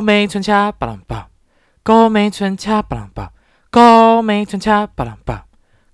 高美春恰巴朗巴，高美春恰巴朗巴，高美春恰巴朗巴，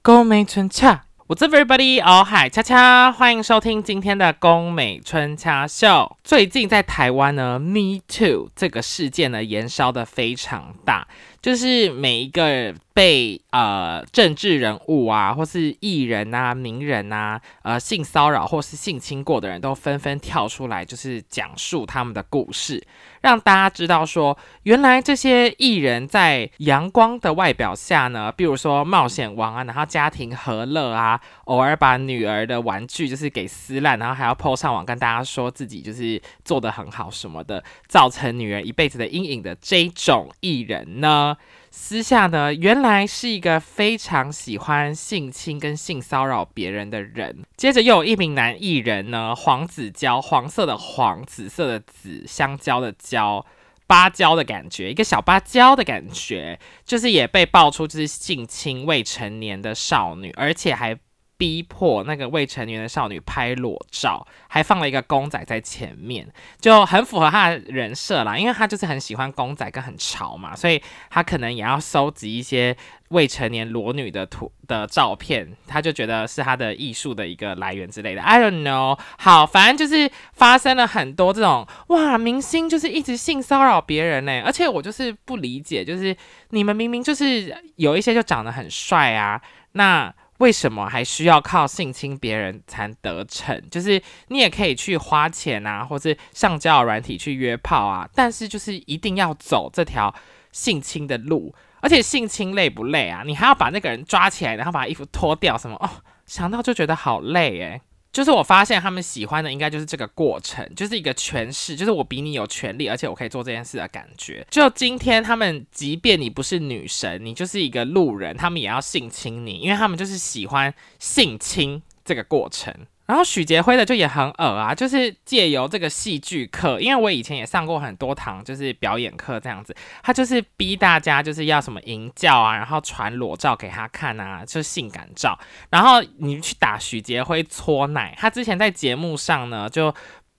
高美春恰。What's up, everybody? 哦嗨，恰恰，欢迎收听今天的宫美春恰秀。最近在台湾呢，Me Too 这个事件呢，延烧的非常大，就是每一个。被呃政治人物啊，或是艺人啊、名人啊，呃性骚扰或是性侵过的人都纷纷跳出来，就是讲述他们的故事，让大家知道说，原来这些艺人在阳光的外表下呢，比如说冒险王啊，然后家庭和乐啊，偶尔把女儿的玩具就是给撕烂，然后还要 PO 上网跟大家说自己就是做的很好什么的，造成女人一辈子的阴影的这种艺人呢？私下呢，原来是一个非常喜欢性侵跟性骚扰别人的人。接着又有一名男艺人呢，黄子佼，黄色的黄，紫色的紫，香蕉的蕉，芭蕉的感觉，一个小芭蕉的感觉，就是也被爆出就是性侵未成年的少女，而且还。逼迫那个未成年的少女拍裸照，还放了一个公仔在前面，就很符合他的人设啦。因为他就是很喜欢公仔跟很潮嘛，所以他可能也要收集一些未成年裸女的图的照片，他就觉得是他的艺术的一个来源之类的。I don't know。好，反正就是发生了很多这种哇，明星就是一直性骚扰别人呢，而且我就是不理解，就是你们明明就是有一些就长得很帅啊，那。为什么还需要靠性侵别人才得逞？就是你也可以去花钱啊，或是上交友软体去约炮啊，但是就是一定要走这条性侵的路，而且性侵累不累啊？你还要把那个人抓起来，然后把衣服脱掉，什么哦？想到就觉得好累诶。就是我发现他们喜欢的应该就是这个过程，就是一个诠释，就是我比你有权利，而且我可以做这件事的感觉。就今天他们，即便你不是女神，你就是一个路人，他们也要性侵你，因为他们就是喜欢性侵这个过程。然后许杰辉的就也很恶啊，就是借由这个戏剧课，因为我以前也上过很多堂，就是表演课这样子，他就是逼大家就是要什么淫教啊，然后传裸照给他看啊，就是性感照，然后你去打许杰辉搓奶，他之前在节目上呢，就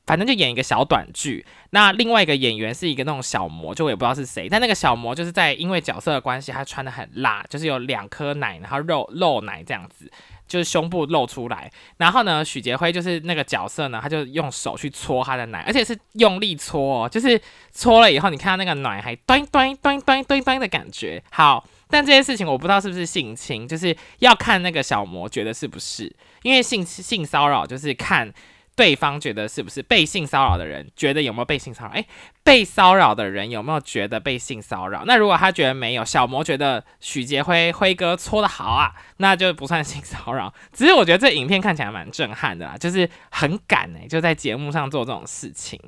反正就演一个小短剧，那另外一个演员是一个那种小模，就我也不知道是谁，但那个小模就是在因为角色的关系，他穿的很辣，就是有两颗奶，然后肉露奶这样子。就是胸部露出来，然后呢，许杰辉就是那个角色呢，他就用手去搓他的奶，而且是用力搓，哦，就是搓了以后，你看到那个奶还端端端端端端的感觉。好，但这件事情我不知道是不是性侵，就是要看那个小魔觉得是不是，因为性性骚扰就是看。对方觉得是不是被性骚扰的人？觉得有没有被性骚扰？诶，被骚扰的人有没有觉得被性骚扰？那如果他觉得没有，小魔觉得许杰辉辉哥搓的好啊，那就不算性骚扰。只是我觉得这影片看起来蛮震撼的啦，就是很敢诶，就在节目上做这种事情。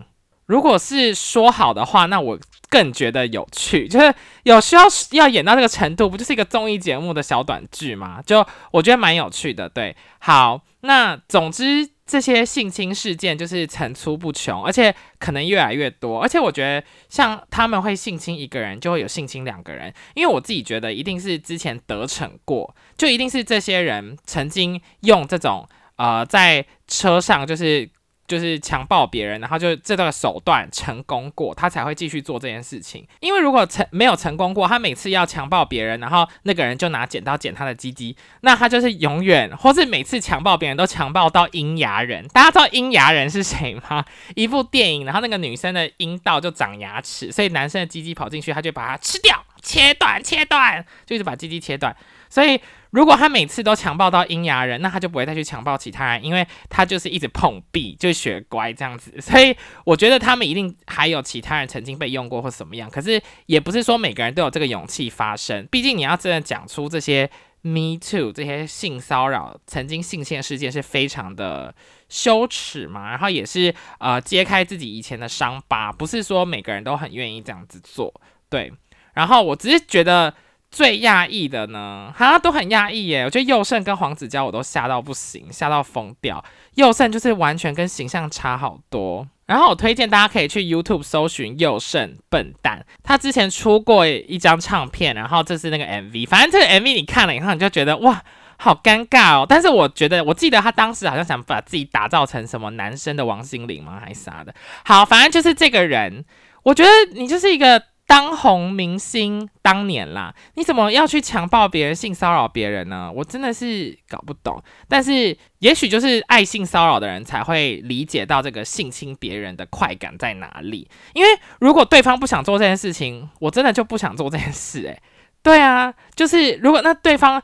如果是说好的话，那我更觉得有趣，就是有需要要演到这个程度，不就是一个综艺节目的小短剧吗？就我觉得蛮有趣的。对，好，那总之。这些性侵事件就是层出不穷，而且可能越来越多。而且我觉得，像他们会性侵一个人，就会有性侵两个人。因为我自己觉得，一定是之前得逞过，就一定是这些人曾经用这种呃，在车上就是。就是强暴别人，然后就这个手段成功过，他才会继续做这件事情。因为如果成没有成功过，他每次要强暴别人，然后那个人就拿剪刀剪他的鸡鸡，那他就是永远，或是每次强暴别人都强暴到阴牙人。大家知道阴牙人是谁吗？一部电影，然后那个女生的阴道就长牙齿，所以男生的鸡鸡跑进去，他就把它吃掉，切断，切断，就一直把鸡鸡切断。所以。如果他每次都强暴到阴牙人，那他就不会再去强暴其他人，因为他就是一直碰壁，就学乖这样子。所以我觉得他们一定还有其他人曾经被用过或什么样，可是也不是说每个人都有这个勇气发声。毕竟你要真的讲出这些 me too 这些性骚扰、曾经性侵事件是非常的羞耻嘛，然后也是呃揭开自己以前的伤疤，不是说每个人都很愿意这样子做。对，然后我只是觉得。最讶异的呢，哈都很讶异耶。我觉得佑胜跟黄子佼我都吓到不行，吓到疯掉。佑胜就是完全跟形象差好多。然后我推荐大家可以去 YouTube 搜寻佑胜笨蛋，他之前出过一张唱片，然后这是那个 MV。反正这个 MV 你看了以后，你就觉得哇，好尴尬哦。但是我觉得，我记得他当时好像想把自己打造成什么男生的王心凌吗，还是啥的。好，反正就是这个人。我觉得你就是一个。当红明星当年啦，你怎么要去强暴别人、性骚扰别人呢？我真的是搞不懂。但是也许就是爱性骚扰的人才会理解到这个性侵别人的快感在哪里。因为如果对方不想做这件事情，我真的就不想做这件事。诶，对啊，就是如果那对方。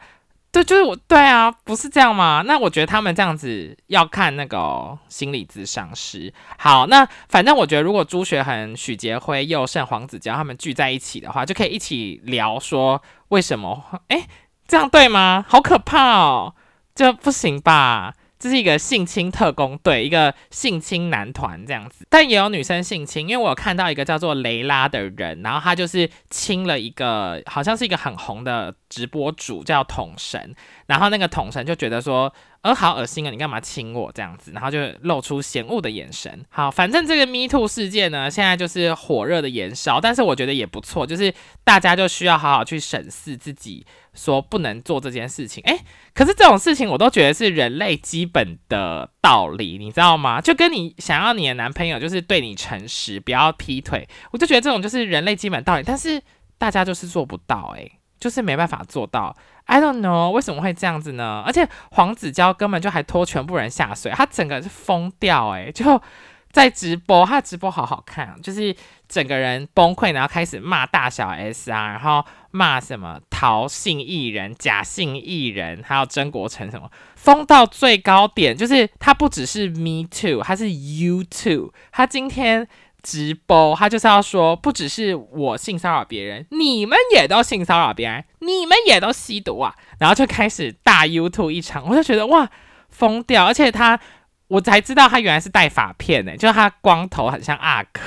对，就是我，对啊，不是这样吗？那我觉得他们这样子要看那个心理咨商师。好，那反正我觉得，如果朱学恒、许杰辉、佑胜、黄子佼他们聚在一起的话，就可以一起聊说为什么？哎，这样对吗？好可怕哦，这不行吧？这是一个性侵特工队，一个性侵男团这样子，但也有女生性侵，因为我有看到一个叫做雷拉的人，然后他就是亲了一个，好像是一个很红的直播主叫统神，然后那个统神就觉得说。呃，好恶心啊！你干嘛亲我这样子？然后就露出嫌恶的眼神。好，反正这个 Me Too 事件呢，现在就是火热的燃烧，但是我觉得也不错，就是大家就需要好好去审视自己，说不能做这件事情。诶，可是这种事情我都觉得是人类基本的道理，你知道吗？就跟你想要你的男朋友就是对你诚实，不要劈腿，我就觉得这种就是人类基本道理，但是大家就是做不到，诶，就是没办法做到。I don't know 为什么会这样子呢？而且黄子佼根本就还拖全部人下水，他整个是疯掉诶，就在直播，他直播好好看，就是整个人崩溃，然后开始骂大小 S 啊，然后骂什么陶姓艺人、假姓艺人，还有曾国成什么，疯到最高点，就是他不只是 Me Too，他是 You Too，他今天。直播，他就是要说，不只是我性骚扰别人，你们也都性骚扰别人，你们也都吸毒啊，然后就开始大 YouTube 一场，我就觉得哇，疯掉，而且他，我才知道他原来是戴发片呢，就是他光头很像阿哥。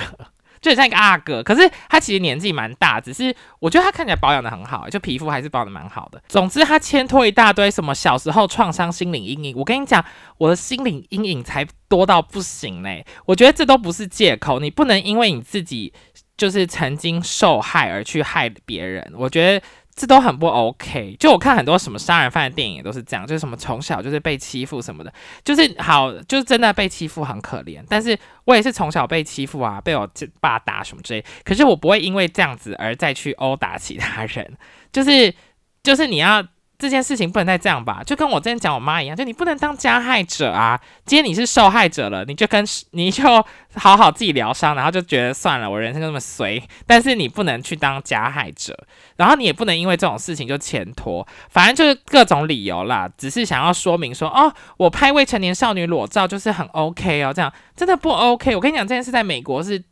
就很像一个阿哥，可是他其实年纪蛮大，只是我觉得他看起来保养的很好，就皮肤还是保养的蛮好的。总之，他牵拖一大堆什么小时候创伤、心灵阴影。我跟你讲，我的心灵阴影才多到不行嘞。我觉得这都不是借口，你不能因为你自己就是曾经受害而去害别人。我觉得。这都很不 OK，就我看很多什么杀人犯的电影都是这样，就是什么从小就是被欺负什么的，就是好，就是真的被欺负很可怜。但是我也是从小被欺负啊，被我爸打什么之类，可是我不会因为这样子而再去殴打其他人，就是就是你要。这件事情不能再这样吧，就跟我之前讲我妈一样，就你不能当加害者啊。今天你是受害者了，你就跟你就好好自己疗伤，然后就觉得算了，我人生就这么随。但是你不能去当加害者，然后你也不能因为这种事情就前拖，反正就是各种理由啦。只是想要说明说，哦，我拍未成年少女裸照就是很 OK 哦，这样真的不 OK。我跟你讲，这件事在美国是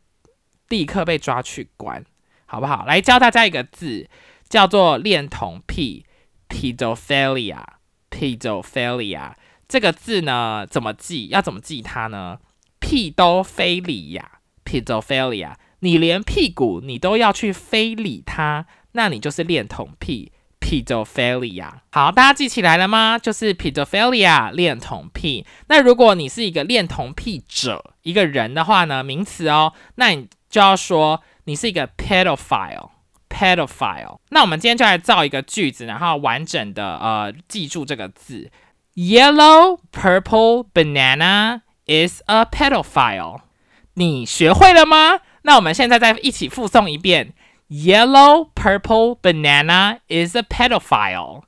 立刻被抓去关，好不好？来教大家一个字，叫做恋童癖。Pedophilia，pedophilia 这个字呢，怎么记？要怎么记它呢？屁都非礼呀，pedophilia，你连屁股你都要去非礼它，那你就是恋童癖，pedophilia。好，大家记起来了吗？就是 pedophilia，恋童癖。那如果你是一个恋童癖者，一个人的话呢，名词哦，那你就要说你是一个 pedophile。pedophile。那我们今天就来造一个句子，然后完整的呃记住这个字：Yellow purple banana is a pedophile。你学会了吗？那我们现在再一起复诵一遍：Yellow purple banana is a pedophile。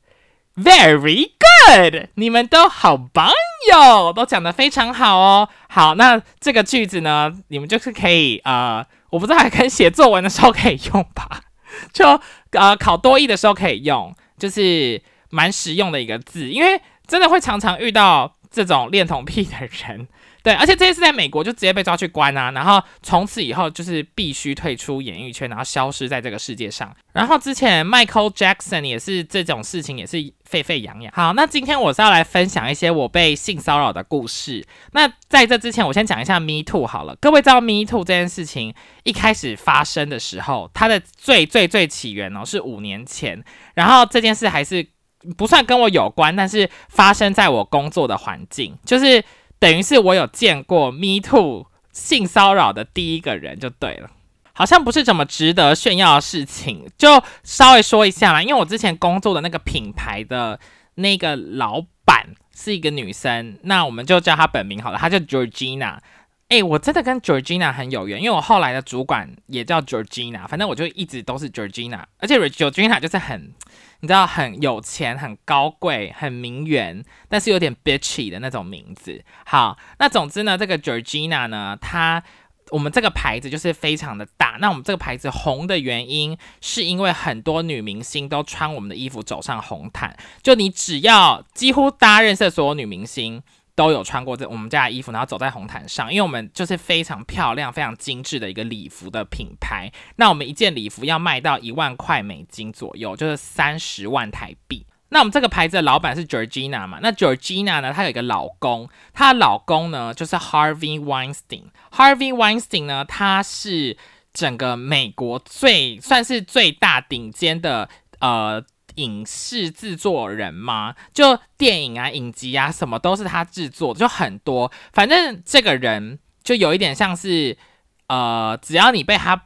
Very good，你们都好棒哟，都讲得非常好哦。好，那这个句子呢，你们就是可以呃，我不知道还可以写作文的时候可以用吧。就呃考多译的时候可以用，就是蛮实用的一个字，因为真的会常常遇到这种恋童癖的人，对，而且这些是在美国就直接被抓去关啊，然后从此以后就是必须退出演艺圈，然后消失在这个世界上。然后之前 Michael Jackson 也是这种事情也是沸沸扬扬。好，那今天我是要来分享一些我被性骚扰的故事。那在这之前，我先讲一下 Me Too 好了。各位知道 Me Too 这件事情一开始发生的时候，它的最最最起源哦是五年前，然后这件事还是不算跟我有关，但是发生在我工作的环境，就是等于是我有见过 Me Too 性骚扰的第一个人就对了。好像不是怎么值得炫耀的事情，就稍微说一下啦。因为我之前工作的那个品牌的那个老板是一个女生，那我们就叫她本名好了，她叫 Georgina。哎，我真的跟 Georgina 很有缘，因为我后来的主管也叫 Georgina，反正我就一直都是 Georgina，而且 Georgina 就是很，你知道很有钱、很高贵、很名媛，但是有点 bitchy 的那种名字。好，那总之呢，这个 Georgina 呢，它我们这个牌子就是非常的大。那我们这个牌子红的原因，是因为很多女明星都穿我们的衣服走上红毯，就你只要几乎大家认识的所有女明星。都有穿过这我们家的衣服，然后走在红毯上，因为我们就是非常漂亮、非常精致的一个礼服的品牌。那我们一件礼服要卖到一万块美金左右，就是三十万台币。那我们这个牌子的老板是 Georgina 嘛？那 Georgina 呢，她有一个老公，她的老公呢就是 Harvey Weinstein。Harvey Weinstein 呢，他是整个美国最算是最大顶尖的呃。影视制作人吗？就电影啊、影集啊，什么都是他制作，就很多。反正这个人就有一点像是，呃，只要你被他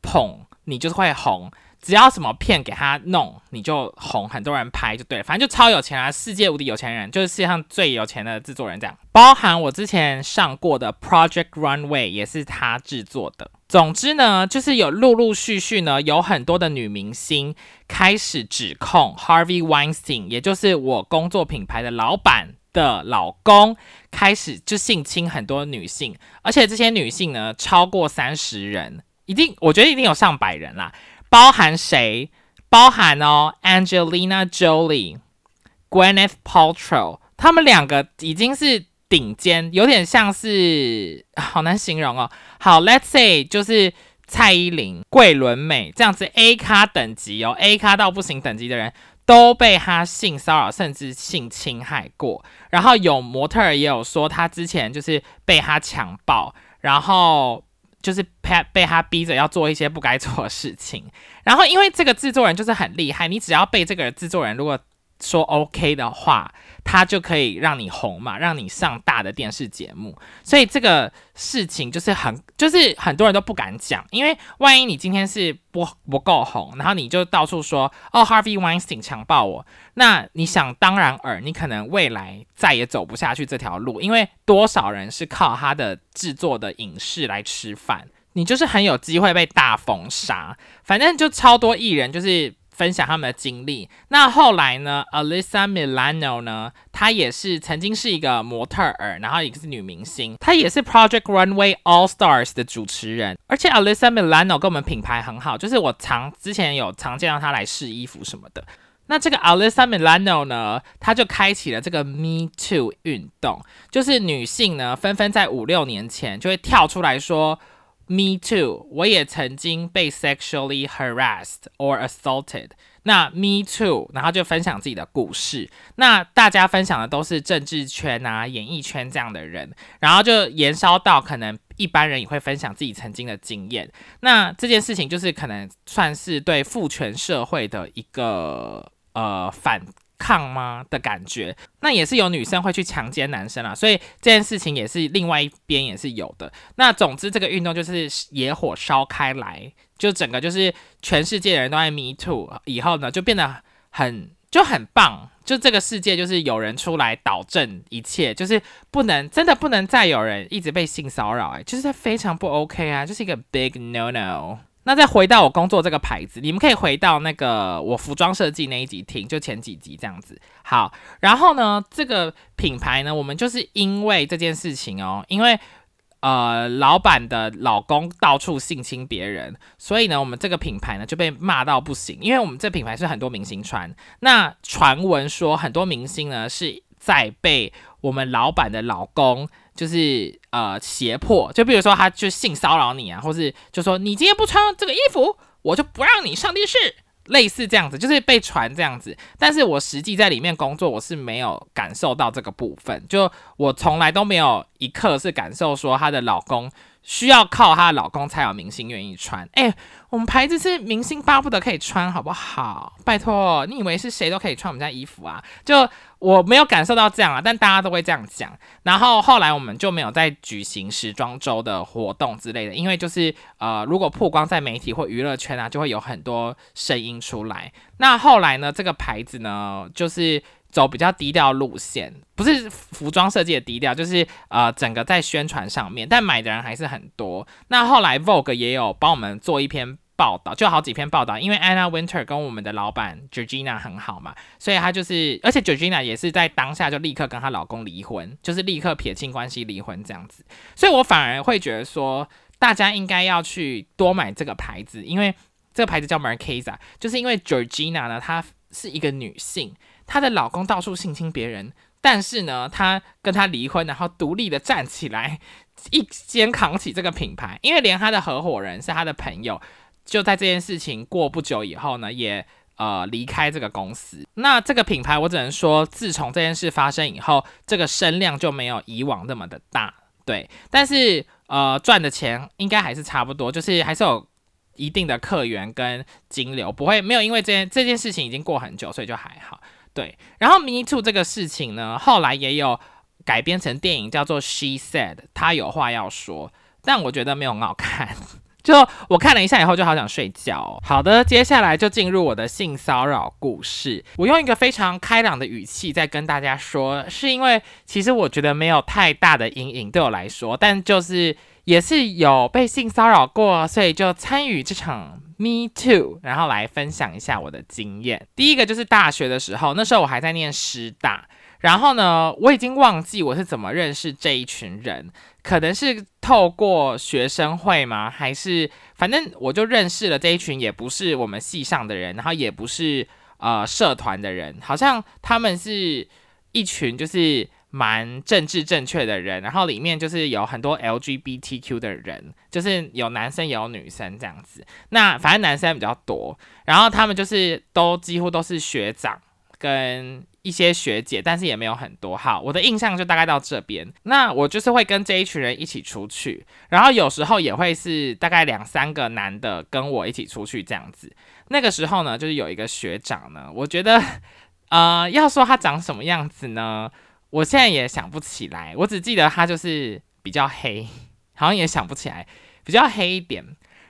捧，你就是会红。只要什么片给他弄，你就红，很多人拍就对了，反正就超有钱啊，世界无敌有钱人，就是世界上最有钱的制作人这样。包含我之前上过的 Project Runway 也是他制作的。总之呢，就是有陆陆续续呢，有很多的女明星开始指控 Harvey Weinstein，也就是我工作品牌的老板的老公，开始就性侵很多女性，而且这些女性呢超过三十人，一定我觉得一定有上百人啦。包含谁？包含哦，Angelina Jolie、Gwyneth Paltrow，他们两个已经是顶尖，有点像是好难形容哦。好，Let's say 就是蔡依林、桂纶镁这样子 A 咖等级哦，A 咖到不行等级的人都被他性骚扰，甚至性侵害过。然后有模特儿也有说，他之前就是被他强暴，然后。就是被被他逼着要做一些不该做的事情，然后因为这个制作人就是很厉害，你只要被这个制作人如果说 OK 的话，他就可以让你红嘛，让你上大的电视节目，所以这个事情就是很就是很多人都不敢讲，因为万一你今天是不不够红，然后你就到处说哦 Harvey Weinstein 强暴我，那你想当然尔，你可能未来再也走不下去这条路，因为多少人是靠他的制作的影视来吃饭，你就是很有机会被大封杀，反正就超多艺人就是。分享他们的经历。那后来呢？Alisa Milano 呢？她也是曾经是一个模特儿，然后也是女明星。她也是 Project Runway All Stars 的主持人。而且 Alisa Milano 跟我们品牌很好，就是我常之前有常见到她来试衣服什么的。那这个 Alyssa Milano 呢，她就开启了这个 Me Too 运动，就是女性呢纷纷在五六年前就会跳出来说。Me too，我也曾经被 sexually harassed or assaulted。那 Me too，然后就分享自己的故事。那大家分享的都是政治圈啊、演艺圈这样的人，然后就延烧到可能一般人也会分享自己曾经的经验。那这件事情就是可能算是对父权社会的一个呃反。抗吗的感觉？那也是有女生会去强奸男生啊，所以这件事情也是另外一边也是有的。那总之这个运动就是野火烧开来，就整个就是全世界的人都在 Me Too 以后呢，就变得很就很棒。就这个世界就是有人出来导正一切，就是不能真的不能再有人一直被性骚扰，哎，就是非常不 OK 啊，就是一个 big no no。那再回到我工作这个牌子，你们可以回到那个我服装设计那一集听，就前几集这样子。好，然后呢，这个品牌呢，我们就是因为这件事情哦，因为呃老板的老公到处性侵别人，所以呢，我们这个品牌呢就被骂到不行。因为我们这品牌是很多明星穿，那传闻说很多明星呢是在被我们老板的老公。就是呃胁迫，就比如说他就性骚扰你啊，或是就说你今天不穿这个衣服，我就不让你上电视，类似这样子，就是被传这样子。但是我实际在里面工作，我是没有感受到这个部分，就我从来都没有一刻是感受说她的老公需要靠她的老公才有明星愿意穿。哎，我们牌子是明星巴不得可以穿，好不好？拜托，你以为是谁都可以穿我们家衣服啊？就。我没有感受到这样啊，但大家都会这样讲。然后后来我们就没有再举行时装周的活动之类的，因为就是呃，如果曝光在媒体或娱乐圈啊，就会有很多声音出来。那后来呢，这个牌子呢，就是走比较低调路线，不是服装设计的低调，就是呃整个在宣传上面，但买的人还是很多。那后来 Vogue 也有帮我们做一篇报道，就好几篇报道，因为 Anna Winter 跟我们的老板 Georgina 很好嘛，所以她就是，而且 Georgina 也是在当下就立刻跟她老公离婚，就是立刻撇清关系离婚这样子。所以我反而会觉得说，大家应该要去多买这个牌子，因为这个牌子叫 Marquesa，就是因为 Georgina 呢，她是一个女性。她的老公到处性侵别人，但是呢，她跟他离婚，然后独立的站起来，一肩扛起这个品牌。因为连她的合伙人是她的朋友，就在这件事情过不久以后呢，也呃离开这个公司。那这个品牌，我只能说，自从这件事发生以后，这个声量就没有以往那么的大，对。但是呃，赚的钱应该还是差不多，就是还是有一定的客源跟金流，不会没有因为这件这件事情已经过很久，所以就还好。对，然后 Me Too 这个事情呢，后来也有改编成电影，叫做 She Said，她有话要说，但我觉得没有很好看，就我看了一下以后就好想睡觉。好的，接下来就进入我的性骚扰故事，我用一个非常开朗的语气在跟大家说，是因为其实我觉得没有太大的阴影对我来说，但就是也是有被性骚扰过，所以就参与这场。Me too，然后来分享一下我的经验。第一个就是大学的时候，那时候我还在念师大，然后呢，我已经忘记我是怎么认识这一群人，可能是透过学生会吗？还是反正我就认识了这一群，也不是我们系上的人，然后也不是呃社团的人，好像他们是一群就是。蛮政治正确的人，然后里面就是有很多 LGBTQ 的人，就是有男生有女生这样子。那反正男生比较多，然后他们就是都几乎都是学长跟一些学姐，但是也没有很多。好，我的印象就大概到这边。那我就是会跟这一群人一起出去，然后有时候也会是大概两三个男的跟我一起出去这样子。那个时候呢，就是有一个学长呢，我觉得，呃，要说他长什么样子呢？我现在也想不起来，我只记得他就是比较黑，好像也想不起来，比较黑一点。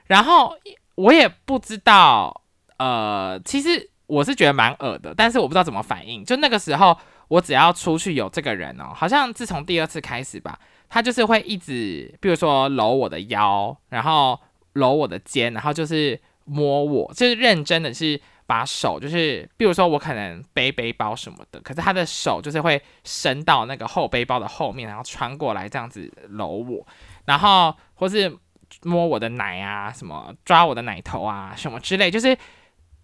然后我也不知道，呃，其实我是觉得蛮恶的，但是我不知道怎么反应。就那个时候，我只要出去有这个人哦，好像自从第二次开始吧，他就是会一直，比如说搂我的腰，然后搂我的肩，然后就是摸我，就是认真的是。把手就是，比如说我可能背背包什么的，可是他的手就是会伸到那个后背包的后面，然后穿过来这样子搂我，然后或是摸我的奶啊，什么抓我的奶头啊，什么之类，就是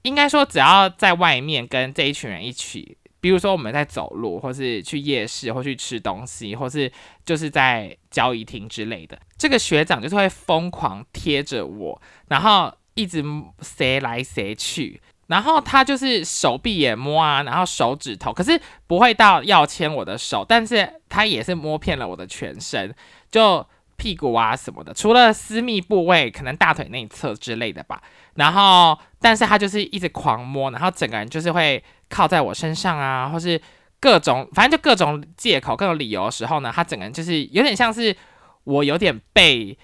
应该说只要在外面跟这一群人一起，比如说我们在走路，或是去夜市，或去吃东西，或是就是在交易厅之类的，这个学长就是会疯狂贴着我，然后一直塞来塞去。然后他就是手臂也摸啊，然后手指头，可是不会到要牵我的手，但是他也是摸遍了我的全身，就屁股啊什么的，除了私密部位，可能大腿内侧之类的吧。然后，但是他就是一直狂摸，然后整个人就是会靠在我身上啊，或是各种，反正就各种借口、各种理由的时候呢，他整个人就是有点像是我有点被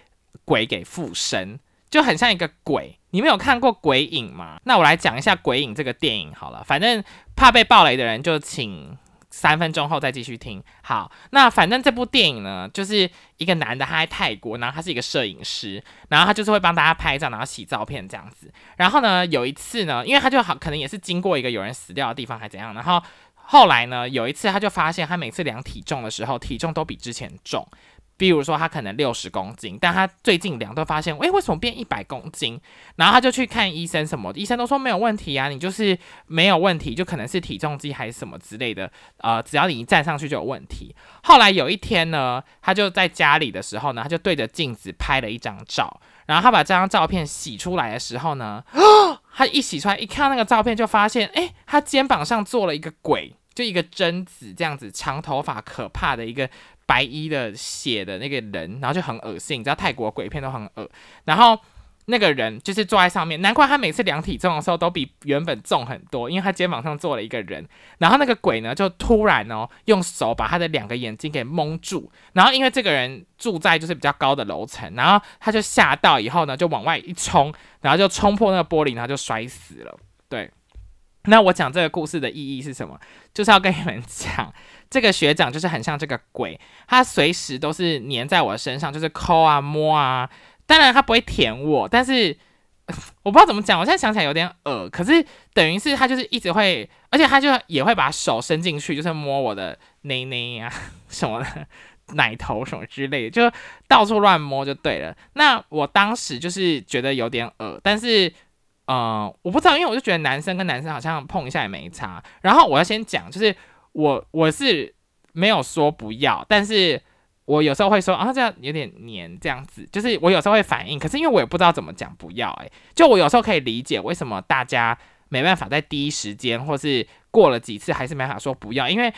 鬼给附身。就很像一个鬼，你们有看过《鬼影》吗？那我来讲一下《鬼影》这个电影好了。反正怕被暴雷的人就请三分钟后再继续听。好，那反正这部电影呢，就是一个男的他在泰国，然后他是一个摄影师，然后他就是会帮大家拍照，然后洗照片这样子。然后呢，有一次呢，因为他就好可能也是经过一个有人死掉的地方还怎样，然后后来呢，有一次他就发现他每次量体重的时候，体重都比之前重。比如说他可能六十公斤，但他最近量都发现，诶，为什么变一百公斤？然后他就去看医生，什么医生都说没有问题啊，你就是没有问题，就可能是体重机还是什么之类的，呃，只要你一站上去就有问题。后来有一天呢，他就在家里的时候呢，他就对着镜子拍了一张照，然后他把这张照片洗出来的时候呢，他一洗出来一看那个照片，就发现，诶，他肩膀上坐了一个鬼，就一个贞子这样子，长头发，可怕的一个。白衣的血的那个人，然后就很恶心，你知道泰国鬼片都很恶。然后那个人就是坐在上面，难怪他每次量体重的时候都比原本重很多，因为他肩膀上坐了一个人。然后那个鬼呢，就突然哦，用手把他的两个眼睛给蒙住。然后因为这个人住在就是比较高的楼层，然后他就吓到以后呢，就往外一冲，然后就冲破那个玻璃，然后就摔死了。对。那我讲这个故事的意义是什么？就是要跟你们讲，这个学长就是很像这个鬼，他随时都是黏在我身上，就是抠啊摸啊。当然他不会舔我，但是 我不知道怎么讲，我现在想起来有点恶。可是等于是他就是一直会，而且他就也会把手伸进去，就是摸我的内内啊 什么的。奶头什么之类的，就到处乱摸就对了。那我当时就是觉得有点恶但是，呃，我不知道，因为我就觉得男生跟男生好像碰一下也没差。然后我要先讲，就是我我是没有说不要，但是我有时候会说啊，这样有点黏，这样子，就是我有时候会反应。可是因为我也不知道怎么讲不要，诶，就我有时候可以理解为什么大家没办法在第一时间，或是过了几次还是没法说不要，因为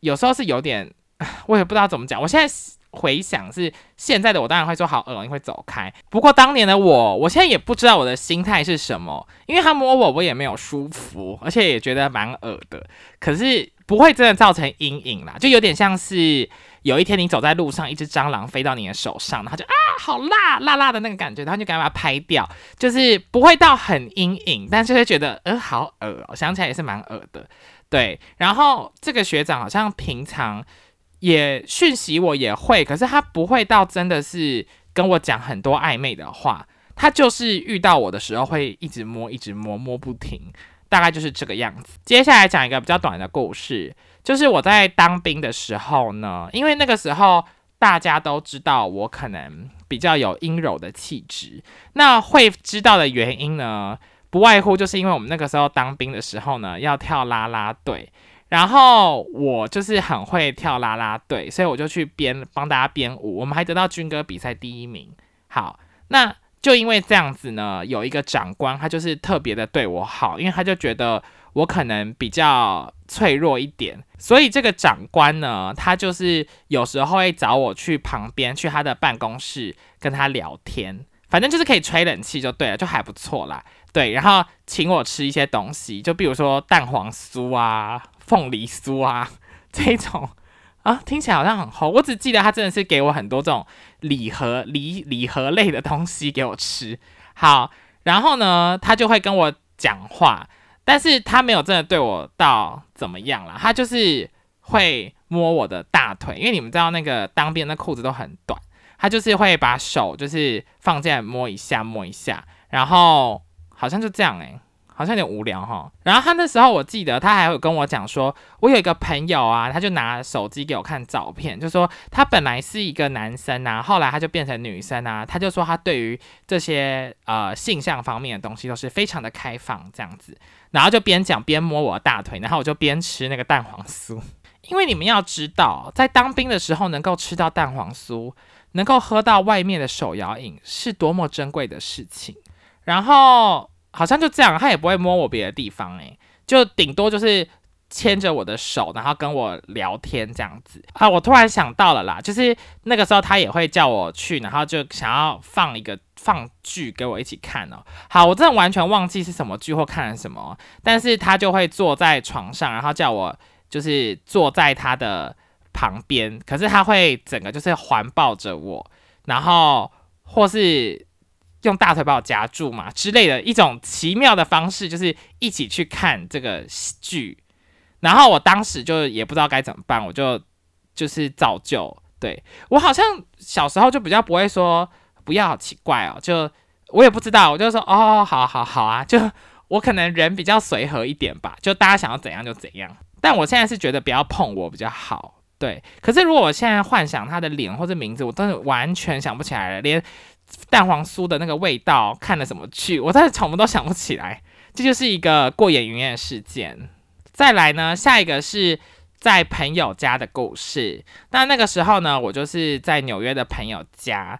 有时候是有点。我也不知道怎么讲。我现在回想是现在的我，当然会说好恶心，会走开。不过当年的我，我现在也不知道我的心态是什么，因为他摸我，我也没有舒服，而且也觉得蛮恶的。可是不会真的造成阴影啦，就有点像是有一天你走在路上，一只蟑螂飞到你的手上，然后就啊，好辣辣辣的那个感觉，然后就赶快把它拍掉，就是不会到很阴影，但是会觉得呃好恶，想起来也是蛮恶的。对，然后这个学长好像平常。也讯息我也会，可是他不会到真的是跟我讲很多暧昧的话，他就是遇到我的时候会一直摸，一直摸，摸不停，大概就是这个样子。接下来讲一个比较短的故事，就是我在当兵的时候呢，因为那个时候大家都知道我可能比较有阴柔的气质，那会知道的原因呢，不外乎就是因为我们那个时候当兵的时候呢，要跳啦啦队。然后我就是很会跳啦啦队，所以我就去编帮大家编舞，我们还得到军歌比赛第一名。好，那就因为这样子呢，有一个长官他就是特别的对我好，因为他就觉得我可能比较脆弱一点，所以这个长官呢，他就是有时候会找我去旁边去他的办公室跟他聊天，反正就是可以吹冷气就对了，就还不错啦。对，然后请我吃一些东西，就比如说蛋黄酥啊。凤梨酥啊，这种啊，听起来好像很齁。我只记得他真的是给我很多这种礼盒、礼礼盒类的东西给我吃。好，然后呢，他就会跟我讲话，但是他没有真的对我到怎么样了。他就是会摸我的大腿，因为你们知道那个当兵的裤子都很短，他就是会把手就是放进来摸一下摸一下，然后好像就这样诶。好像有点无聊哈，然后他那时候我记得他还有跟我讲说，我有一个朋友啊，他就拿手机给我看照片，就说他本来是一个男生啊，后来他就变成女生啊，他就说他对于这些呃性向方面的东西都是非常的开放这样子，然后就边讲边摸我的大腿，然后我就边吃那个蛋黄酥，因为你们要知道，在当兵的时候能够吃到蛋黄酥，能够喝到外面的手摇饮是多么珍贵的事情，然后。好像就这样，他也不会摸我别的地方，诶，就顶多就是牵着我的手，然后跟我聊天这样子啊。我突然想到了啦，就是那个时候他也会叫我去，然后就想要放一个放剧给我一起看哦。好，我真的完全忘记是什么剧或看了什么，但是他就会坐在床上，然后叫我就是坐在他的旁边，可是他会整个就是环抱着我，然后或是。用大腿把我夹住嘛之类的一种奇妙的方式，就是一起去看这个剧。然后我当时就也不知道该怎么办，我就就是照旧。对我好像小时候就比较不会说不要，奇怪哦。就我也不知道，我就说哦，好好好啊。就我可能人比较随和一点吧，就大家想要怎样就怎样。但我现在是觉得不要碰我比较好。对，可是如果我现在幻想他的脸或者名字，我真的完全想不起来了，连。蛋黄酥的那个味道，看了什么剧？我真的什么都想不起来。这就是一个过眼云烟的事件。再来呢，下一个是在朋友家的故事。那那个时候呢，我就是在纽约的朋友家，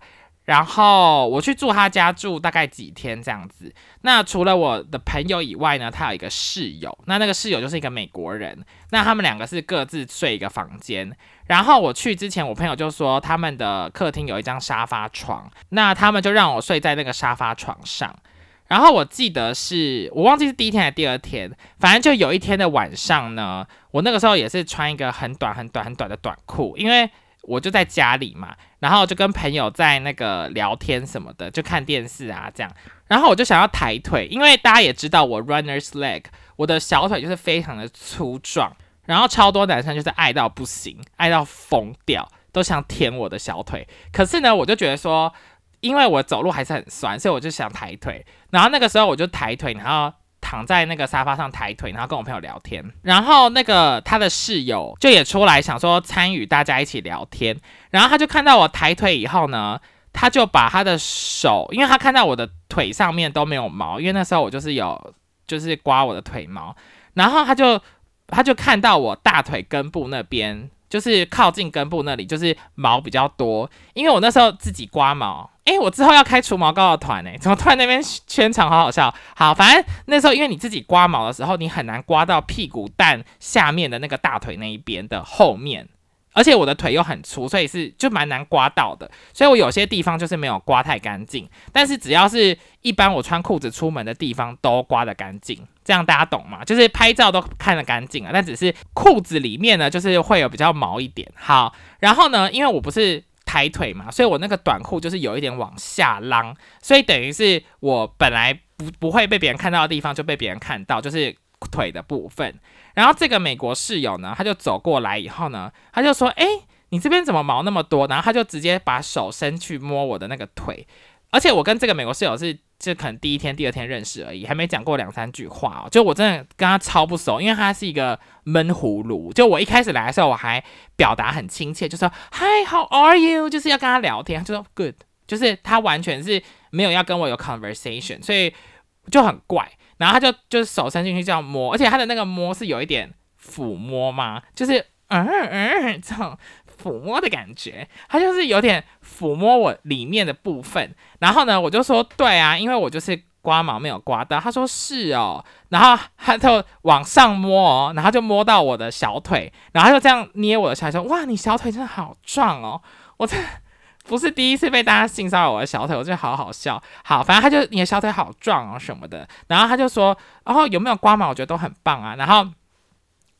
然后我去住他家住大概几天这样子。那除了我的朋友以外呢，他有一个室友。那那个室友就是一个美国人。那他们两个是各自睡一个房间。然后我去之前，我朋友就说他们的客厅有一张沙发床，那他们就让我睡在那个沙发床上。然后我记得是我忘记是第一天还是第二天，反正就有一天的晚上呢，我那个时候也是穿一个很短很短很短的短裤，因为我就在家里嘛，然后就跟朋友在那个聊天什么的，就看电视啊这样。然后我就想要抬腿，因为大家也知道我 runner's leg。我的小腿就是非常的粗壮，然后超多男生就是爱到不行，爱到疯掉，都想舔我的小腿。可是呢，我就觉得说，因为我走路还是很酸，所以我就想抬腿。然后那个时候我就抬腿，然后躺在那个沙发上抬腿，然后跟我朋友聊天。然后那个他的室友就也出来想说参与大家一起聊天。然后他就看到我抬腿以后呢。他就把他的手，因为他看到我的腿上面都没有毛，因为那时候我就是有就是刮我的腿毛，然后他就他就看到我大腿根部那边，就是靠近根部那里，就是毛比较多，因为我那时候自己刮毛，诶，我之后要开除毛膏的团诶，怎么突然那边圈场好好笑，好，反正那时候因为你自己刮毛的时候，你很难刮到屁股蛋下面的那个大腿那一边的后面。而且我的腿又很粗，所以是就蛮难刮到的。所以我有些地方就是没有刮太干净。但是只要是一般我穿裤子出门的地方都刮得干净，这样大家懂吗？就是拍照都看得干净啊。但只是裤子里面呢，就是会有比较毛一点。好，然后呢，因为我不是抬腿嘛，所以我那个短裤就是有一点往下拉，所以等于是我本来不不会被别人看到的地方就被别人看到，就是腿的部分。然后这个美国室友呢，他就走过来以后呢，他就说：“哎，你这边怎么毛那么多？”然后他就直接把手伸去摸我的那个腿，而且我跟这个美国室友是就可能第一天、第二天认识而已，还没讲过两三句话哦。就我真的跟他超不熟，因为他是一个闷葫芦。就我一开始来的时候，我还表达很亲切，就说 “Hi，how are you？” 就是要跟他聊天，就说 “Good”，就是他完全是没有要跟我有 conversation，所以就很怪。然后他就就是手伸进去这样摸，而且他的那个摸是有一点抚摸嘛，就是嗯嗯这种抚摸的感觉，他就是有点抚摸我里面的部分。然后呢，我就说对啊，因为我就是刮毛没有刮到。他说是哦，然后他就往上摸哦，然后就摸到我的小腿，然后就这样捏我的小腿，说哇，你小腿真的好壮哦，我这。不是第一次被大家性骚扰我的小腿，我觉得好好笑。好，反正他就你的小腿好壮哦什么的，然后他就说，然后有没有刮毛，我觉得都很棒啊。然后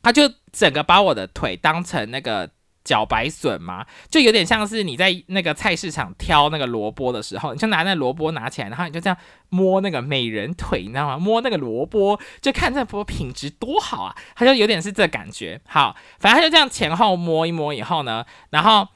他就整个把我的腿当成那个茭白笋嘛，就有点像是你在那个菜市场挑那个萝卜的时候，你就拿那萝卜拿起来，然后你就这样摸那个美人腿，你知道吗？摸那个萝卜，就看这萝卜品质多好啊。他就有点是这感觉。好，反正他就这样前后摸一摸以后呢，然后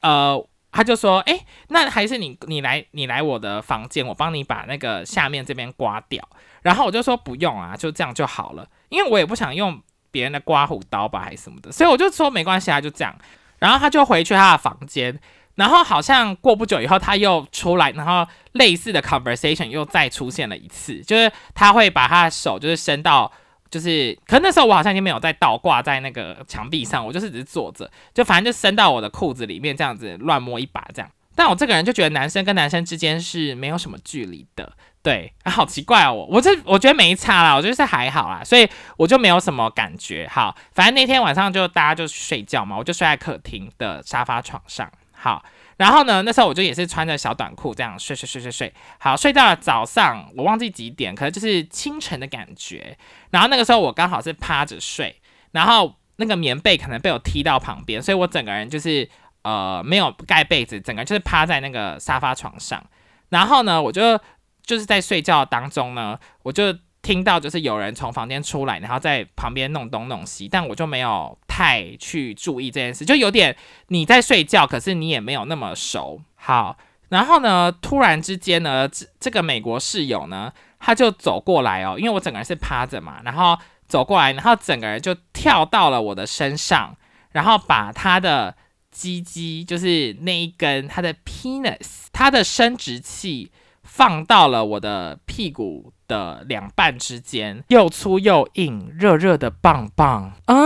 呃。他就说：“哎，那还是你你来你来我的房间，我帮你把那个下面这边刮掉。”然后我就说：“不用啊，就这样就好了，因为我也不想用别人的刮胡刀吧，还是什么的。”所以我就说：“没关系啊，就这样。”然后他就回去他的房间，然后好像过不久以后他又出来，然后类似的 conversation 又再出现了一次，就是他会把他的手就是伸到。就是，可那时候我好像已经没有在倒挂在那个墙壁上，我就是只是坐着，就反正就伸到我的裤子里面这样子乱摸一把这样。但我这个人就觉得男生跟男生之间是没有什么距离的，对，好奇怪哦，我这我觉得没差啦，我觉得是还好啦，所以我就没有什么感觉。好，反正那天晚上就大家就睡觉嘛，我就睡在客厅的沙发床上。好。然后呢，那时候我就也是穿着小短裤这样睡睡睡睡睡，好睡到了早上，我忘记几点，可能就是清晨的感觉。然后那个时候我刚好是趴着睡，然后那个棉被可能被我踢到旁边，所以我整个人就是呃没有盖被子，整个就是趴在那个沙发床上。然后呢，我就就是在睡觉当中呢，我就。听到就是有人从房间出来，然后在旁边弄东弄西，但我就没有太去注意这件事，就有点你在睡觉，可是你也没有那么熟。好，然后呢，突然之间呢，这这个美国室友呢，他就走过来哦，因为我整个人是趴着嘛，然后走过来，然后整个人就跳到了我的身上，然后把他的鸡鸡，就是那一根它的 penis，它的生殖器。放到了我的屁股的两半之间，又粗又硬，热热的棒棒啊！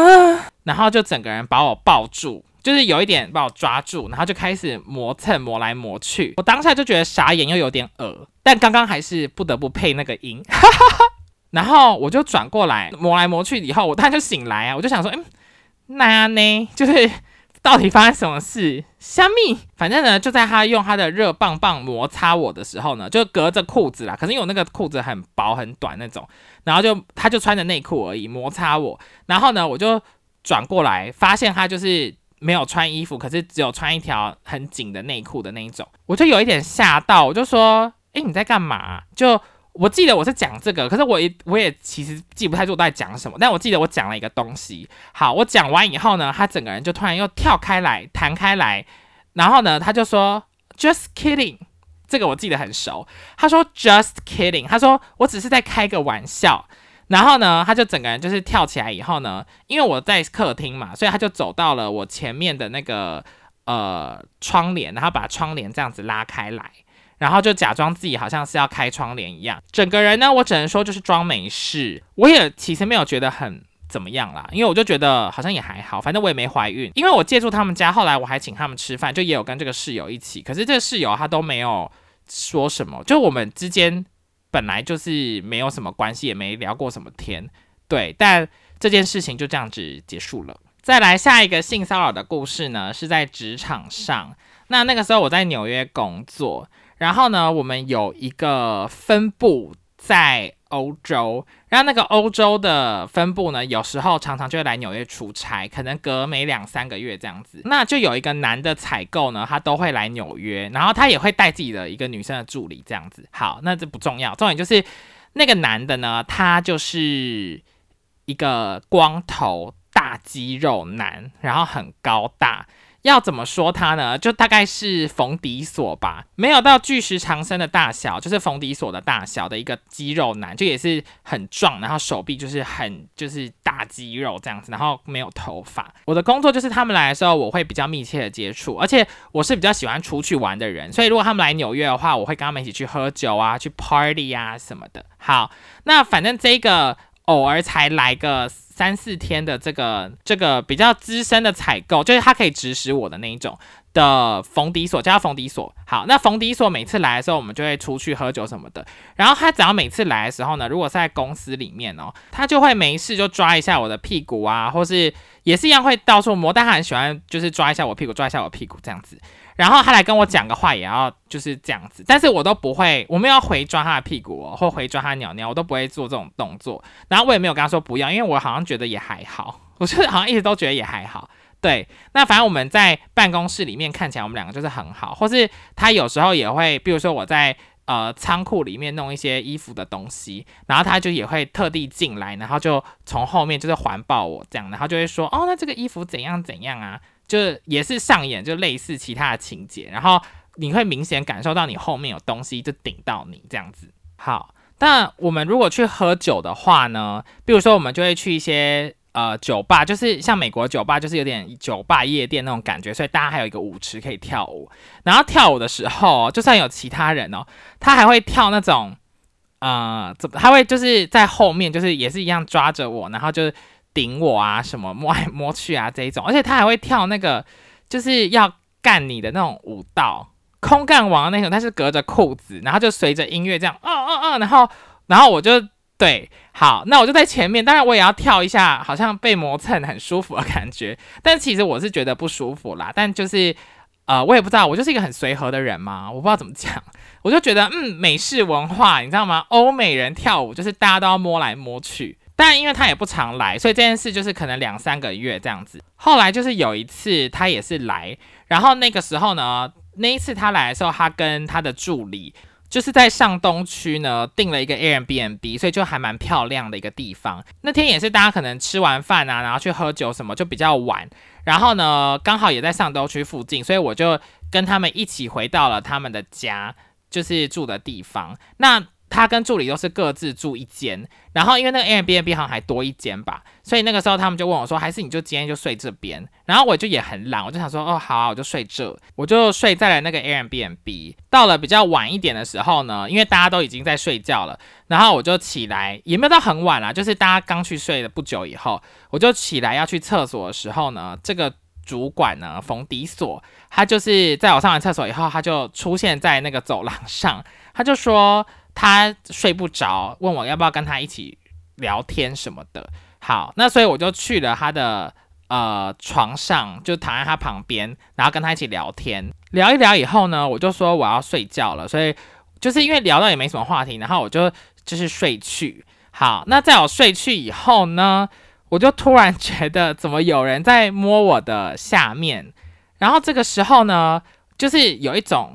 然后就整个人把我抱住，就是有一点把我抓住，然后就开始磨蹭，磨来磨去。我当下就觉得傻眼又有点恶但刚刚还是不得不配那个音。然后我就转过来磨来磨去以后，我当然就醒来啊！我就想说，嗯，那样呢？就是。到底发生什么事？虾米？反正呢，就在他用他的热棒棒摩擦我的时候呢，就隔着裤子啦。可是因为我那个裤子很薄很短那种，然后就他就穿着内裤而已摩擦我。然后呢，我就转过来，发现他就是没有穿衣服，可是只有穿一条很紧的内裤的那一种。我就有一点吓到，我就说：“哎，你在干嘛？”就我记得我是讲这个，可是我也我也其实记不太住我在讲什么，但我记得我讲了一个东西。好，我讲完以后呢，他整个人就突然又跳开来弹开来，然后呢，他就说 “just kidding”，这个我记得很熟。他说 “just kidding”，他说我只是在开个玩笑。然后呢，他就整个人就是跳起来以后呢，因为我在客厅嘛，所以他就走到了我前面的那个呃窗帘，然后把窗帘这样子拉开来。然后就假装自己好像是要开窗帘一样，整个人呢，我只能说就是装没事。我也其实没有觉得很怎么样啦，因为我就觉得好像也还好，反正我也没怀孕。因为我借住他们家，后来我还请他们吃饭，就也有跟这个室友一起。可是这个室友他都没有说什么，就我们之间本来就是没有什么关系，也没聊过什么天。对，但这件事情就这样子结束了。再来下一个性骚扰的故事呢，是在职场上。那那个时候我在纽约工作。然后呢，我们有一个分部在欧洲，然后那个欧洲的分部呢，有时候常常就会来纽约出差，可能隔每两三个月这样子。那就有一个男的采购呢，他都会来纽约，然后他也会带自己的一个女生的助理这样子。好，那这不重要，重点就是那个男的呢，他就是一个光头大肌肉男，然后很高大。要怎么说他呢？就大概是逢底锁吧，没有到巨石长生的大小，就是逢底锁的大小的一个肌肉男，就也是很壮，然后手臂就是很就是大肌肉这样子，然后没有头发。我的工作就是他们来的时候，我会比较密切的接触，而且我是比较喜欢出去玩的人，所以如果他们来纽约的话，我会跟他们一起去喝酒啊，去 party 啊什么的。好，那反正这个偶尔才来个。三四天的这个这个比较资深的采购，就是他可以指使我的那一种的冯迪索，叫冯迪索。好，那冯迪索每次来的时候，我们就会出去喝酒什么的。然后他只要每次来的时候呢，如果是在公司里面哦，他就会没事就抓一下我的屁股啊，或是也是一样会到处摸，但他很喜欢就是抓一下我屁股，抓一下我屁股这样子。然后他来跟我讲个话，也要就是这样子，但是我都不会，我没有回抓他的屁股哦，或回抓他鸟鸟，我都不会做这种动作。然后我也没有跟他说不要，因为我好像觉得也还好，我觉得好像一直都觉得也还好。对，那反正我们在办公室里面看起来我们两个就是很好，或是他有时候也会，比如说我在呃仓库里面弄一些衣服的东西，然后他就也会特地进来，然后就从后面就是环抱我这样，然后就会说哦，那这个衣服怎样怎样啊？就也是上演，就类似其他的情节，然后你会明显感受到你后面有东西就顶到你这样子。好，但我们如果去喝酒的话呢，比如说我们就会去一些呃酒吧，就是像美国酒吧，就是有点酒吧夜店那种感觉，所以大家还有一个舞池可以跳舞。然后跳舞的时候，就算有其他人哦，他还会跳那种呃，怎么他会就是在后面，就是也是一样抓着我，然后就是。顶我啊，什么摸来摸去啊这一种，而且他还会跳那个就是要干你的那种舞蹈，空干王那种，他是隔着裤子，然后就随着音乐这样，嗯嗯嗯，然后然后我就对，好，那我就在前面，当然我也要跳一下，好像被磨蹭很舒服的感觉，但其实我是觉得不舒服啦，但就是呃，我也不知道，我就是一个很随和的人嘛，我不知道怎么讲，我就觉得嗯，美式文化你知道吗？欧美人跳舞就是大家都要摸来摸去。但因为他也不常来，所以这件事就是可能两三个月这样子。后来就是有一次他也是来，然后那个时候呢，那一次他来的时候，他跟他的助理就是在上东区呢订了一个 Airbnb，所以就还蛮漂亮的一个地方。那天也是大家可能吃完饭啊，然后去喝酒什么，就比较晚。然后呢，刚好也在上东区附近，所以我就跟他们一起回到了他们的家，就是住的地方。那他跟助理都是各自住一间，然后因为那个 Airbnb 好像还多一间吧，所以那个时候他们就问我说：“还是你就今天就睡这边？”然后我就也很懒，我就想说：“哦，好啊，我就睡这。”我就睡在了那个 Airbnb。到了比较晚一点的时候呢，因为大家都已经在睡觉了，然后我就起来，也没有到很晚啦，就是大家刚去睡了不久以后，我就起来要去厕所的时候呢，这个主管呢，冯迪索，他就是在我上完厕所以后，他就出现在那个走廊上，他就说。他睡不着，问我要不要跟他一起聊天什么的。好，那所以我就去了他的呃床上，就躺在他旁边，然后跟他一起聊天。聊一聊以后呢，我就说我要睡觉了，所以就是因为聊到也没什么话题，然后我就就是睡去。好，那在我睡去以后呢，我就突然觉得怎么有人在摸我的下面，然后这个时候呢，就是有一种。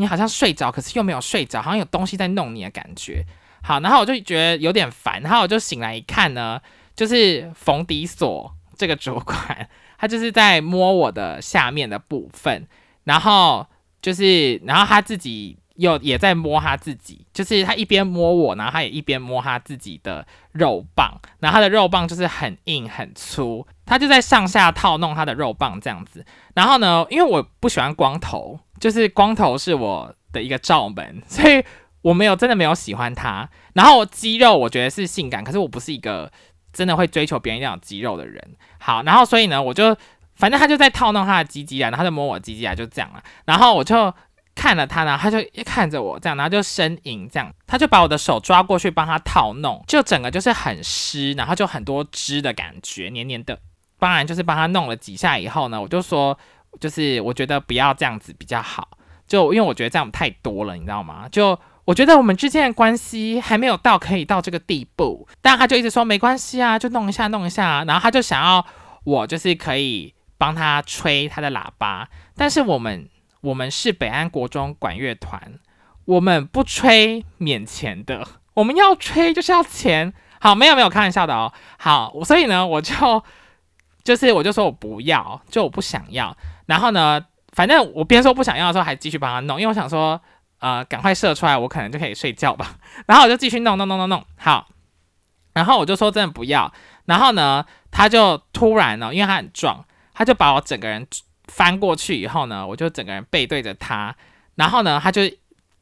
你好像睡着，可是又没有睡着，好像有东西在弄你的感觉。好，然后我就觉得有点烦，然后我就醒来一看呢，就是冯迪所这个主管，他就是在摸我的下面的部分，然后就是，然后他自己。又也在摸他自己，就是他一边摸我，然后他也一边摸他自己的肉棒，然后他的肉棒就是很硬很粗，他就在上下套弄他的肉棒这样子。然后呢，因为我不喜欢光头，就是光头是我的一个罩门，所以我没有真的没有喜欢他。然后肌肉我觉得是性感，可是我不是一个真的会追求别人一定要有肌肉的人。好，然后所以呢，我就反正他就在套弄他的鸡鸡啊，然后他就摸我鸡鸡啊，就这样了。然后我就。看了他呢，他就一看着我这样，然后就呻吟这样，他就把我的手抓过去帮他套弄，就整个就是很湿，然后就很多汁的感觉，黏黏的。当然就是帮他弄了几下以后呢，我就说，就是我觉得不要这样子比较好，就因为我觉得这样太多了，你知道吗？就我觉得我们之间的关系还没有到可以到这个地步，但他就一直说没关系啊，就弄一下弄一下，然后他就想要我就是可以帮他吹他的喇叭，但是我们。我们是北安国中管乐团，我们不吹免钱的，我们要吹就是要钱。好，没有没有开玩笑的哦。好，所以呢，我就就是我就说我不要，就我不想要。然后呢，反正我边说不想要的时候，还继续帮他弄，因为我想说，呃，赶快射出来，我可能就可以睡觉吧。然后我就继续弄弄弄弄弄。好，然后我就说真的不要。然后呢，他就突然呢，因为他很壮，他就把我整个人。翻过去以后呢，我就整个人背对着他，然后呢，他就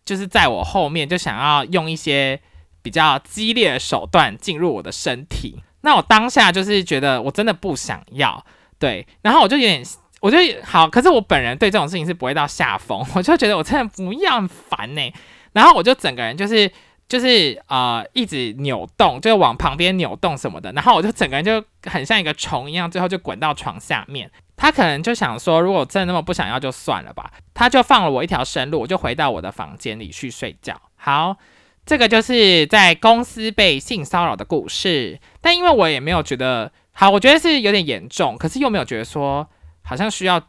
就是在我后面，就想要用一些比较激烈的手段进入我的身体。那我当下就是觉得我真的不想要，对，然后我就有点，我就好，可是我本人对这种事情是不会到下风，我就觉得我真的不要烦呢。然后我就整个人就是就是呃一直扭动，就往旁边扭动什么的，然后我就整个人就很像一个虫一样，最后就滚到床下面。他可能就想说，如果真的那么不想要，就算了吧。他就放了我一条生路，我就回到我的房间里去睡觉。好，这个就是在公司被性骚扰的故事。但因为我也没有觉得好，我觉得是有点严重，可是又没有觉得说好像需要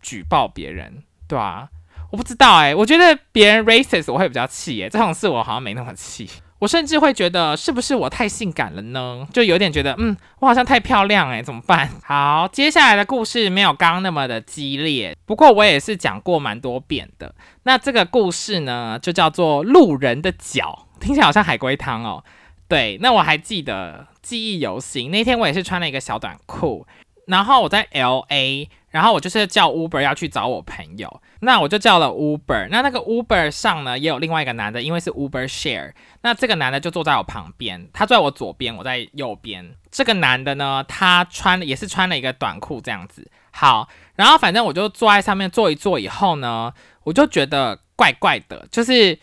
举报别人，对啊，我不知道哎，我觉得别人 racist 我会比较气耶，这种事我好像没那么气。我甚至会觉得是不是我太性感了呢？就有点觉得，嗯，我好像太漂亮诶，怎么办？好，接下来的故事没有刚刚那么的激烈，不过我也是讲过蛮多遍的。那这个故事呢，就叫做路人的脚，听起来好像海龟汤哦。对，那我还记得记忆犹新，那天我也是穿了一个小短裤，然后我在 L A。然后我就是叫 Uber 要去找我朋友，那我就叫了 Uber。那那个 Uber 上呢，也有另外一个男的，因为是 Uber Share。那这个男的就坐在我旁边，他坐在我左边，我在右边。这个男的呢，他穿也是穿了一个短裤这样子。好，然后反正我就坐在上面坐一坐以后呢，我就觉得怪怪的，就是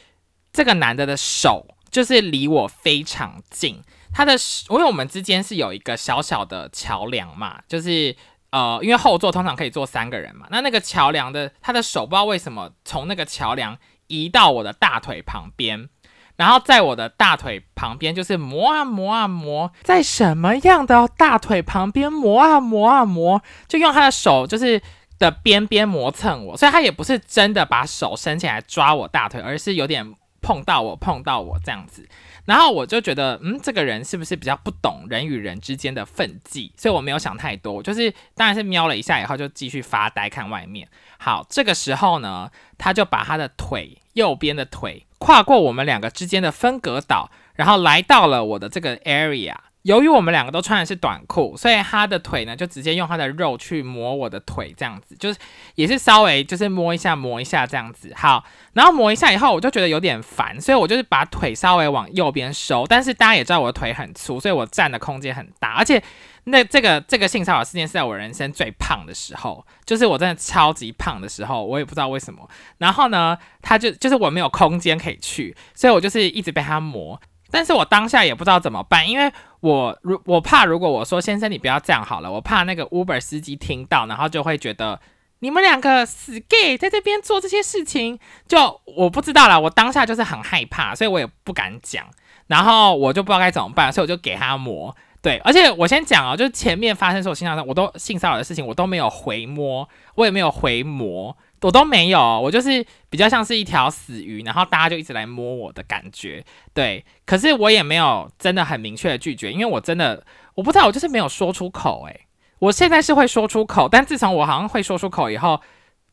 这个男的的手就是离我非常近，他的因为我们之间是有一个小小的桥梁嘛，就是。呃，因为后座通常可以坐三个人嘛，那那个桥梁的他的手不知道为什么从那个桥梁移到我的大腿旁边，然后在我的大腿旁边就是磨啊磨啊磨，在什么样的大腿旁边磨啊磨啊磨，就用他的手就是的边边磨蹭我，所以他也不是真的把手伸起来抓我大腿，而是有点碰到我碰到我这样子。然后我就觉得，嗯，这个人是不是比较不懂人与人之间的分际？所以我没有想太多，就是当然是瞄了一下以后就继续发呆看外面。好，这个时候呢，他就把他的腿右边的腿跨过我们两个之间的分隔岛，然后来到了我的这个 area。由于我们两个都穿的是短裤，所以他的腿呢就直接用他的肉去磨我的腿，这样子就是也是稍微就是摸一下摸一下这样子。好，然后磨一下以后，我就觉得有点烦，所以我就是把腿稍微往右边收。但是大家也知道我的腿很粗，所以我站的空间很大。而且那这个这个性骚扰事件是在我人生最胖的时候，就是我真的超级胖的时候，我也不知道为什么。然后呢，他就就是我没有空间可以去，所以我就是一直被他磨。但是我当下也不知道怎么办，因为我如我怕，如果我说先生你不要这样好了，我怕那个 Uber 司机听到，然后就会觉得你们两个死 gay 在这边做这些事情，就我不知道啦，我当下就是很害怕，所以我也不敢讲，然后我就不知道该怎么办，所以我就给他摸。对，而且我先讲哦，就是前面发生所有性骚扰，我都性骚扰的事情，我都没有回摸，我也没有回磨。我都没有，我就是比较像是一条死鱼，然后大家就一直来摸我的感觉，对。可是我也没有真的很明确的拒绝，因为我真的我不知道，我就是没有说出口。诶，我现在是会说出口，但自从我好像会说出口以后，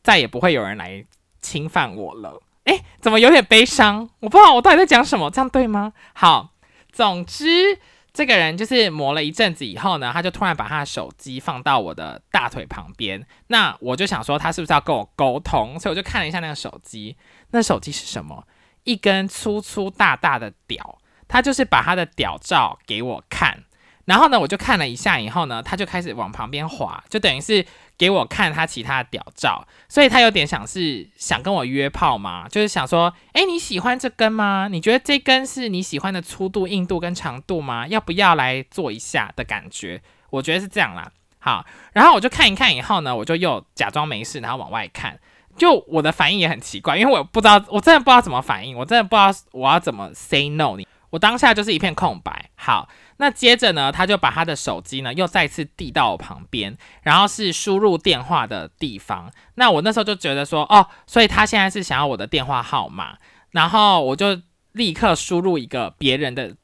再也不会有人来侵犯我了。诶，怎么有点悲伤？我不知道我到底在讲什么，这样对吗？好，总之。这个人就是磨了一阵子以后呢，他就突然把他的手机放到我的大腿旁边。那我就想说，他是不是要跟我沟通？所以我就看了一下那个手机。那手机是什么？一根粗粗大大的屌。他就是把他的屌照给我看。然后呢，我就看了一下以后呢，他就开始往旁边滑，就等于是给我看他其他的屌照。所以他有点想是想跟我约炮嘛，就是想说，哎，你喜欢这根吗？你觉得这根是你喜欢的粗度、硬度跟长度吗？要不要来做一下的感觉？我觉得是这样啦。好，然后我就看一看以后呢，我就又假装没事，然后往外看。就我的反应也很奇怪，因为我不知道，我真的不知道怎么反应，我真的不知道我要怎么 say no。你，我当下就是一片空白。好。那接着呢，他就把他的手机呢又再次递到我旁边，然后是输入电话的地方。那我那时候就觉得说，哦，所以他现在是想要我的电话号码，然后我就立刻输入一个别人的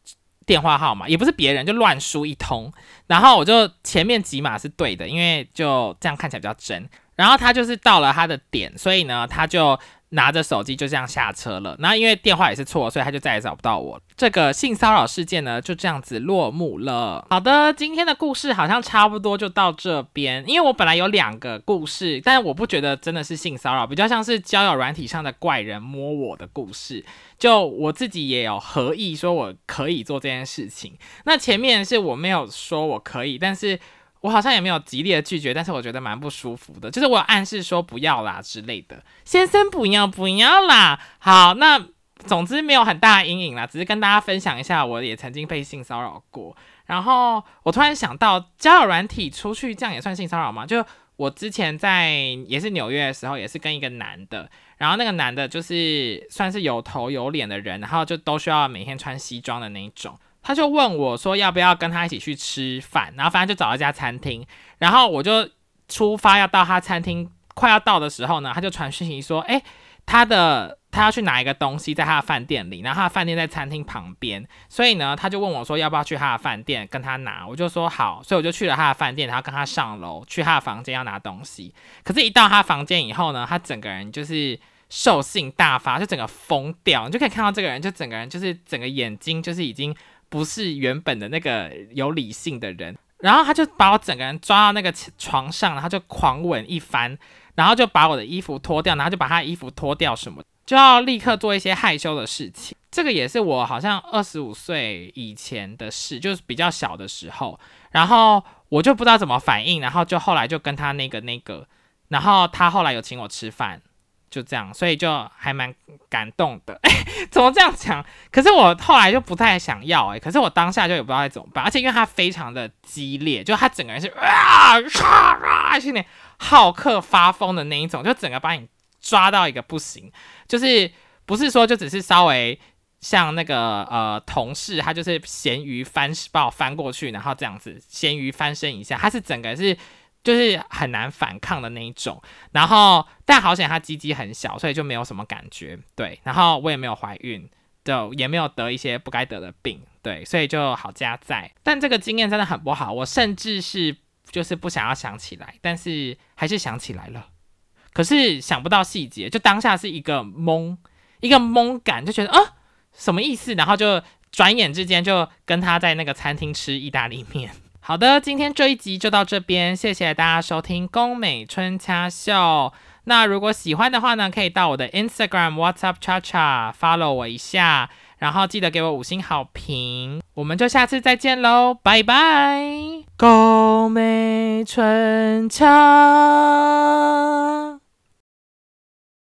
电话号码，也不是别人，就乱输一通，然后我就前面几码是对的，因为就这样看起来比较真。然后他就是到了他的点，所以呢，他就。拿着手机就这样下车了，那因为电话也是错，所以他就再也找不到我。这个性骚扰事件呢，就这样子落幕了。好的，今天的故事好像差不多就到这边。因为我本来有两个故事，但是我不觉得真的是性骚扰，比较像是交友软体上的怪人摸我的故事。就我自己也有合意说我可以做这件事情。那前面是我没有说我可以，但是。我好像也没有极力的拒绝，但是我觉得蛮不舒服的，就是我有暗示说不要啦之类的，先生不要不要啦。好，那总之没有很大的阴影啦，只是跟大家分享一下，我也曾经被性骚扰过。然后我突然想到，交友软体出去这样也算性骚扰吗？就我之前在也是纽约的时候，也是跟一个男的，然后那个男的就是算是有头有脸的人，然后就都需要每天穿西装的那一种。他就问我说要不要跟他一起去吃饭，然后反正就找了一家餐厅，然后我就出发要到他餐厅，快要到的时候呢，他就传讯息说，哎，他的他要去拿一个东西在他的饭店里，然后他的饭店在餐厅旁边，所以呢，他就问我说要不要去他的饭店跟他拿，我就说好，所以我就去了他的饭店，然后跟他上楼去他的房间要拿东西，可是，一到他房间以后呢，他整个人就是兽性大发，就整个疯掉，你就可以看到这个人就整个人就是整个眼睛就是已经。不是原本的那个有理性的人，然后他就把我整个人抓到那个床上，然后就狂吻一番，然后就把我的衣服脱掉，然后就把他的衣服脱掉，什么就要立刻做一些害羞的事情。这个也是我好像二十五岁以前的事，就是比较小的时候，然后我就不知道怎么反应，然后就后来就跟他那个那个，然后他后来有请我吃饭。就这样，所以就还蛮感动的。哎，怎么这样讲？可是我后来就不太想要哎。可是我当下就也不知道该怎么办，而且因为他非常的激烈，就他整个人是啊啊啊，有点好客发疯的那一种，就整个把你抓到一个不行。就是不是说就只是稍微像那个呃同事，他就是咸鱼翻把我翻过去，然后这样子咸鱼翻身一下，他是整个是。就是很难反抗的那一种，然后但好险他鸡鸡很小，所以就没有什么感觉，对。然后我也没有怀孕，就也没有得一些不该得的病，对，所以就好加在。但这个经验真的很不好，我甚至是就是不想要想起来，但是还是想起来了。可是想不到细节，就当下是一个懵，一个懵感，就觉得啊什么意思？然后就转眼之间就跟他在那个餐厅吃意大利面。好的，今天这一集就到这边，谢谢大家收听宫美春掐秀。那如果喜欢的话呢，可以到我的 Instagram WhatsApp Cha Cha follow 我一下，然后记得给我五星好评。我们就下次再见喽，拜拜。宫美春掐。